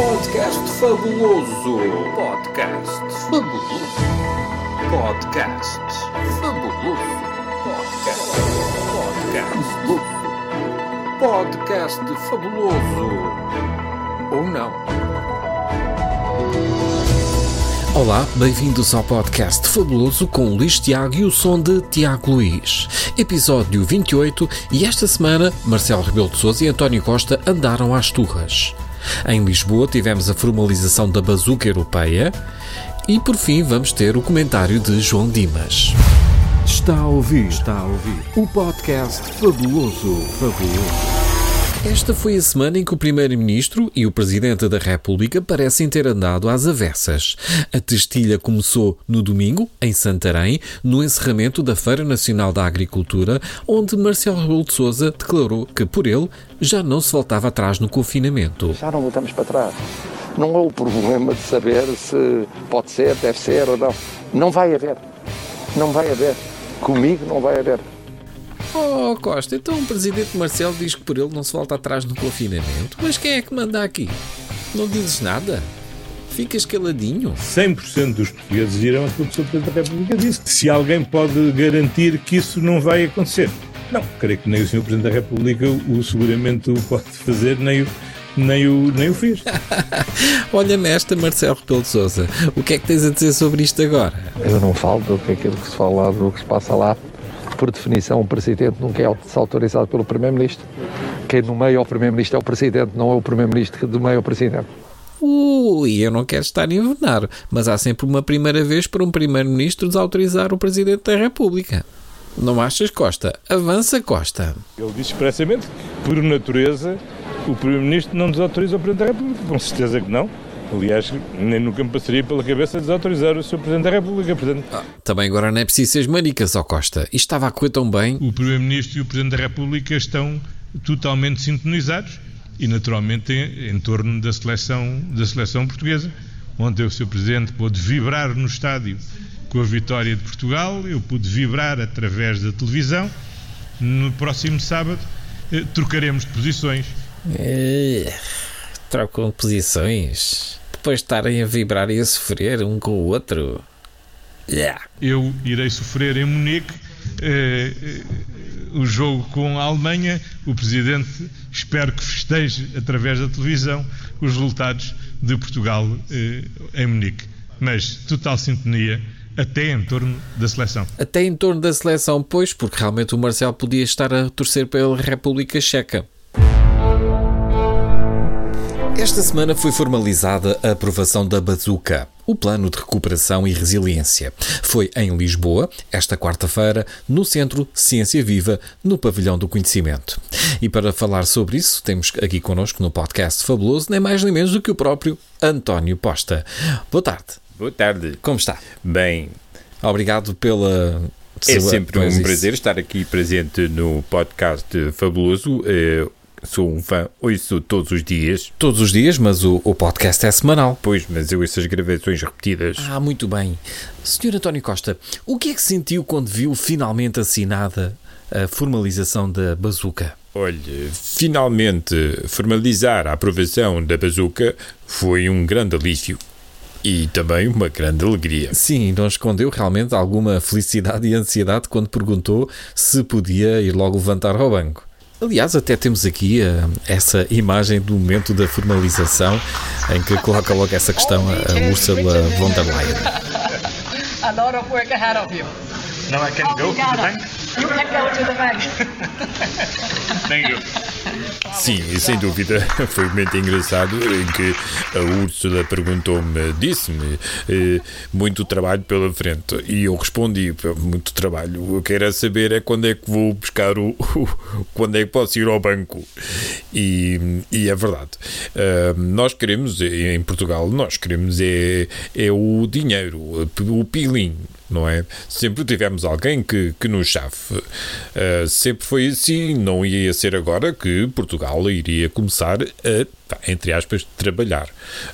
Podcast fabuloso. Podcast fabuloso. Podcast fabuloso. Podcast. Podcast. Podcast fabuloso. Ou não? Olá, bem-vindos ao podcast Fabuloso com Luís Tiago e o som de Tiago Luís. Episódio 28 e esta semana Marcelo Rebelo de Sousa e António Costa andaram às turras. Em Lisboa tivemos a formalização da bazuca europeia e por fim vamos ter o comentário de João Dimas. Está a ouvir, está a ouvir o podcast Fabuloso, Fabuloso. Esta foi a semana em que o Primeiro-Ministro e o Presidente da República parecem ter andado às avessas. A testilha começou no domingo, em Santarém, no encerramento da Feira Nacional da Agricultura, onde Marcelo Rebelo de Sousa declarou que, por ele, já não se voltava atrás no confinamento. Já não voltamos para trás. Não há o problema de saber se pode ser, deve ser ou não. Não vai haver. Não vai haver. Comigo não vai haver. Oh, Costa, então o Presidente Marcelo diz que por ele não se volta atrás no confinamento. Mas quem é que manda aqui? Não dizes nada? Ficas caladinho? 100% dos portugueses irão aquilo que o Sr. Presidente da República disse. Se alguém pode garantir que isso não vai acontecer. Não, creio que nem o Sr. Presidente da República o seguramente o pode fazer, nem o, nem o, nem o fez. Olha nesta, Marcelo Rebelo de Sousa. O que é que tens a dizer sobre isto agora? Eu não falo do que é aquilo que se fala lá, do que se passa lá. Por definição, o Presidente nunca é autorizado pelo Primeiro-Ministro. Quem nomeia o Primeiro-Ministro é o Presidente, não é o Primeiro-Ministro que nomeia o Presidente. Ui, eu não quero estar a envenenar, mas há sempre uma primeira vez para um Primeiro-Ministro desautorizar o Presidente da República. Não achas, Costa? Avança, Costa. Ele disse expressamente que, por natureza, o Primeiro-Ministro não desautoriza o Presidente da República. Com certeza que não. Aliás, nem nunca me passaria pela cabeça desautorizar o Sr. Presidente da República. Portanto, Ah, também agora não é preciso ser maricas, ó Costa. Isto estava a correr tão bem. o Primeiro-Ministro e o Presidente da República estão totalmente sintonizados e, naturalmente, em, em torno da seleção, da seleção portuguesa. Ontem o Sr. Presidente pôde vibrar no estádio com a vitória de Portugal, eu pude vibrar através da televisão. No próximo sábado eh, trocaremos de posições. Eh, Trocam de posições. Depois de estarem a vibrar e a sofrer um com o outro. Yeah. Eu irei sofrer em Munique eh, eh, o jogo com a Alemanha. O Presidente espero que festeje através da televisão os resultados de Portugal eh, em Munique. Mas total sintonia até em torno da seleção. Até em torno da seleção, pois, porque realmente o Marcelo podia estar a torcer pela República Checa. Esta semana foi formalizada a aprovação da Bazuca, o Plano de Recuperação e Resiliência. Foi em Lisboa, esta quarta-feira, no Centro Ciência Viva, no Pavilhão do Conhecimento. E para falar sobre isso, temos aqui connosco no podcast Fabuloso, nem mais nem menos do que o próprio António Posta. Boa tarde. Boa tarde. Como está? Bem, Obrigado pela. é sempre um prazer estar aqui presente no podcast Fabuloso. Sou um fã, ouço todos os dias. Todos os dias, mas o, o podcast é semanal. Pois, mas eu essas gravações repetidas. Ah, muito bem. Senhor António Costa, o que é que sentiu quando viu finalmente assinada a formalização da bazuca? Olha, finalmente formalizar a aprovação da bazuca foi um grande alívio. E também uma grande alegria. Sim, não escondeu realmente alguma felicidade e ansiedade quando perguntou se podia ir logo levantar ao banco. Aliás, até temos aqui eh, essa imagem do momento da formalização em que coloca logo essa questão a, Ursula von der Leyen. a lot of work ahead of you. Now I can Obrigada. You can go to the bank. Sim, sem dúvida. Foi momento engraçado em que a Úrsula perguntou-me, disse-me, eh, muito trabalho pela frente. E eu respondi, muito trabalho. O que é saber é quando é que vou buscar o. o- quando é que posso ir ao banco. E, e é verdade. Ah, nós queremos, em Portugal, nós queremos é, é o dinheiro, o pilim. Não é? Sempre tivemos alguém que, que nos chafe. Uh, sempre foi assim, não ia ser agora que Portugal iria começar a, entre aspas, trabalhar.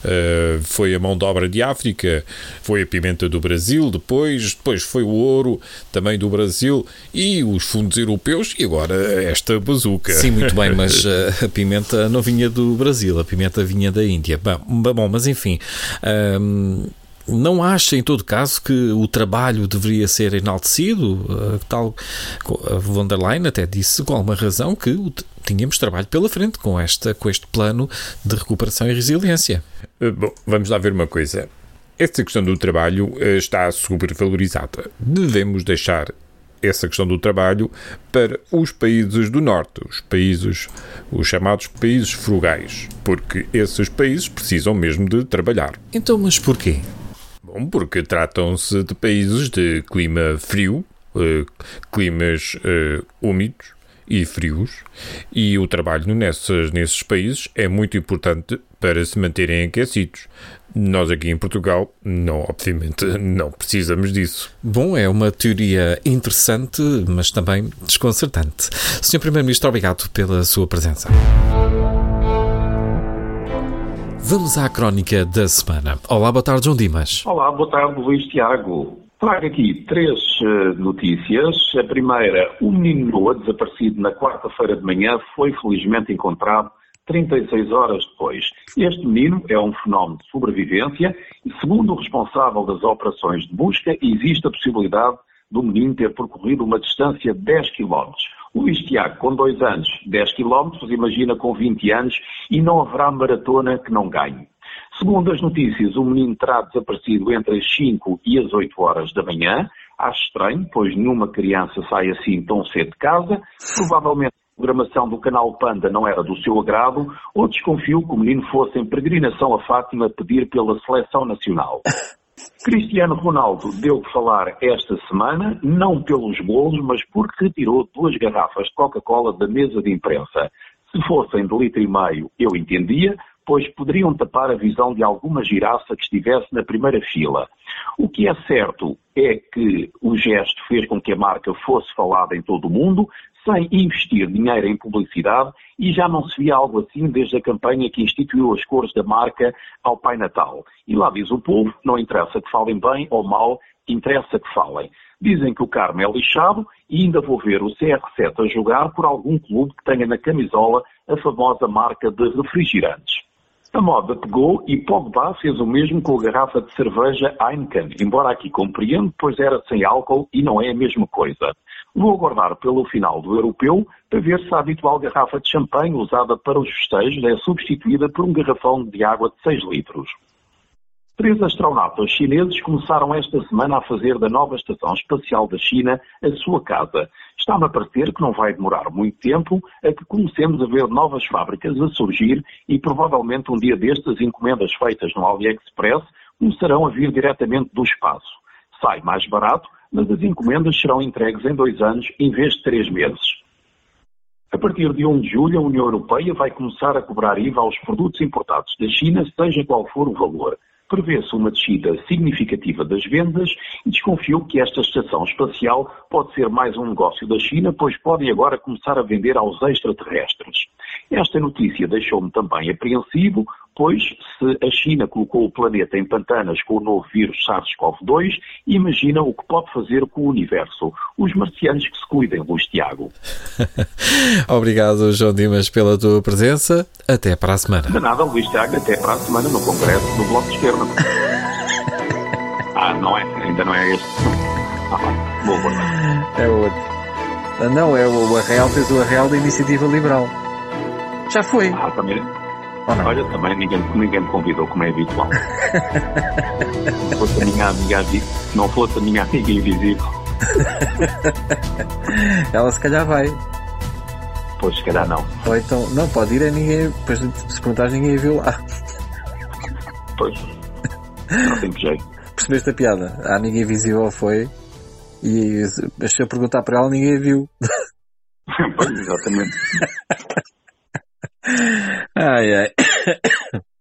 Uh, foi a mão de obra de África, foi a pimenta do Brasil, depois, depois foi o ouro também do Brasil e os fundos europeus e agora esta bazuca. Sim, muito bem, mas uh, a pimenta não vinha do Brasil, a pimenta vinha da Índia. Bom, bom mas enfim. Um não acha, em todo caso, que o trabalho deveria ser enaltecido? Uh, tal, a von der Leyen até disse, com alguma razão, que tínhamos trabalho pela frente com, esta, com este plano de recuperação e resiliência. Uh, bom, vamos lá ver uma coisa. Esta questão do trabalho está supervalorizada. Devemos deixar essa questão do trabalho para os países do norte, os países, os chamados países frugais, porque esses países precisam mesmo de trabalhar. Então, mas porquê? Bom, porque tratam-se de países de clima frio, uh, climas uh, úmidos e frios, e o trabalho nessas, nesses países é muito importante para se manterem aquecidos. Nós aqui em Portugal, não, obviamente, não precisamos disso. Bom, é uma teoria interessante, mas também desconcertante. Sr. Primeiro-Ministro, obrigado pela sua presença. Vamos à crónica da semana. Olá, boa tarde, João Dimas. Olá, boa tarde, Luís Tiago. Trago aqui três uh, notícias. A primeira, o menino Noah, desaparecido na quarta-feira de manhã, foi felizmente encontrado 36 horas depois. Este menino é um fenómeno de sobrevivência e, segundo o responsável das operações de busca, existe a possibilidade do menino ter percorrido uma distância de 10 quilómetros. Luís Tiago, com dois anos, 10 quilómetros, imagina com 20 anos, e não haverá maratona que não ganhe. Segundo as notícias, o menino terá desaparecido entre as 5 e as 8 horas da manhã. Acho estranho, pois nenhuma criança sai assim tão cedo de casa. Provavelmente a programação do canal Panda não era do seu agrado, ou desconfio que o menino fosse em peregrinação a Fátima pedir pela seleção nacional. Cristiano Ronaldo deu que falar esta semana, não pelos bolos, mas porque retirou duas garrafas de Coca-Cola da mesa de imprensa. Se fossem de litro e meio, eu entendia, pois poderiam tapar a visão de alguma girafa que estivesse na primeira fila. O que é certo é que o gesto fez com que a marca fosse falada em todo o mundo, sem investir dinheiro em publicidade, e já não se via algo assim desde a campanha que instituiu as cores da marca ao Pai Natal. E lá diz o povo, não interessa que falem bem ou mal, interessa que falem. Dizem que o Carmo é lixado e ainda vou ver o CR7 a jogar por algum clube que tenha na camisola a famosa marca de refrigerantes. A moda pegou e Pogba fez o mesmo com a garrafa de cerveja Heineken, embora aqui compreendo, pois era sem álcool e não é a mesma coisa. Vou aguardar pelo final do europeu para ver se a habitual garrafa de champanhe usada para os festejos é substituída por um garrafão de água de 6 litros. Três astronautas chineses começaram esta semana a fazer da nova Estação Espacial da China a sua casa. Está-me a parecer que não vai demorar muito tempo a que comecemos a ver novas fábricas a surgir e provavelmente um dia destes encomendas feitas no AliExpress começarão a vir diretamente do espaço. Sai mais barato, mas as encomendas serão entregues em dois anos em vez de três meses. A partir de 1 de julho, a União Europeia vai começar a cobrar IVA aos produtos importados da China, seja qual for o valor prevê-se uma descida significativa das vendas e desconfio que esta estação espacial pode ser mais um negócio da China, pois podem agora começar a vender aos extraterrestres. Esta notícia deixou-me também apreensivo, pois se a China colocou o planeta em pantanas com o novo vírus SARS-CoV-2, imagina o que pode fazer com o universo. Os marcianos que se cuidem, Luís Tiago. Obrigado, João Dimas, pela tua presença. Até para a semana. De nada, Luís Tiago. Até para a semana no Congresso do Bloco de Esquerda. ah, não é? Ainda não é este. Ah, boa, boa. É outro. Ah, não, é o Arreal, fez o Arreal da Iniciativa Liberal. Já foi. Ah, também. Olha, também ninguém, ninguém me convidou, como é habitual. não fosse a minha amiga, não fosse a minha amiga invisível. Ela se calhar vai. Pois, se calhar não. Ou então, não, pode ir a ninguém, depois se perguntares ninguém viu lá. Pois. Não tem jeito. Percebeste a piada? A amiga invisível foi e se eu perguntar para ela ninguém viu. pois, exatamente. I, uh,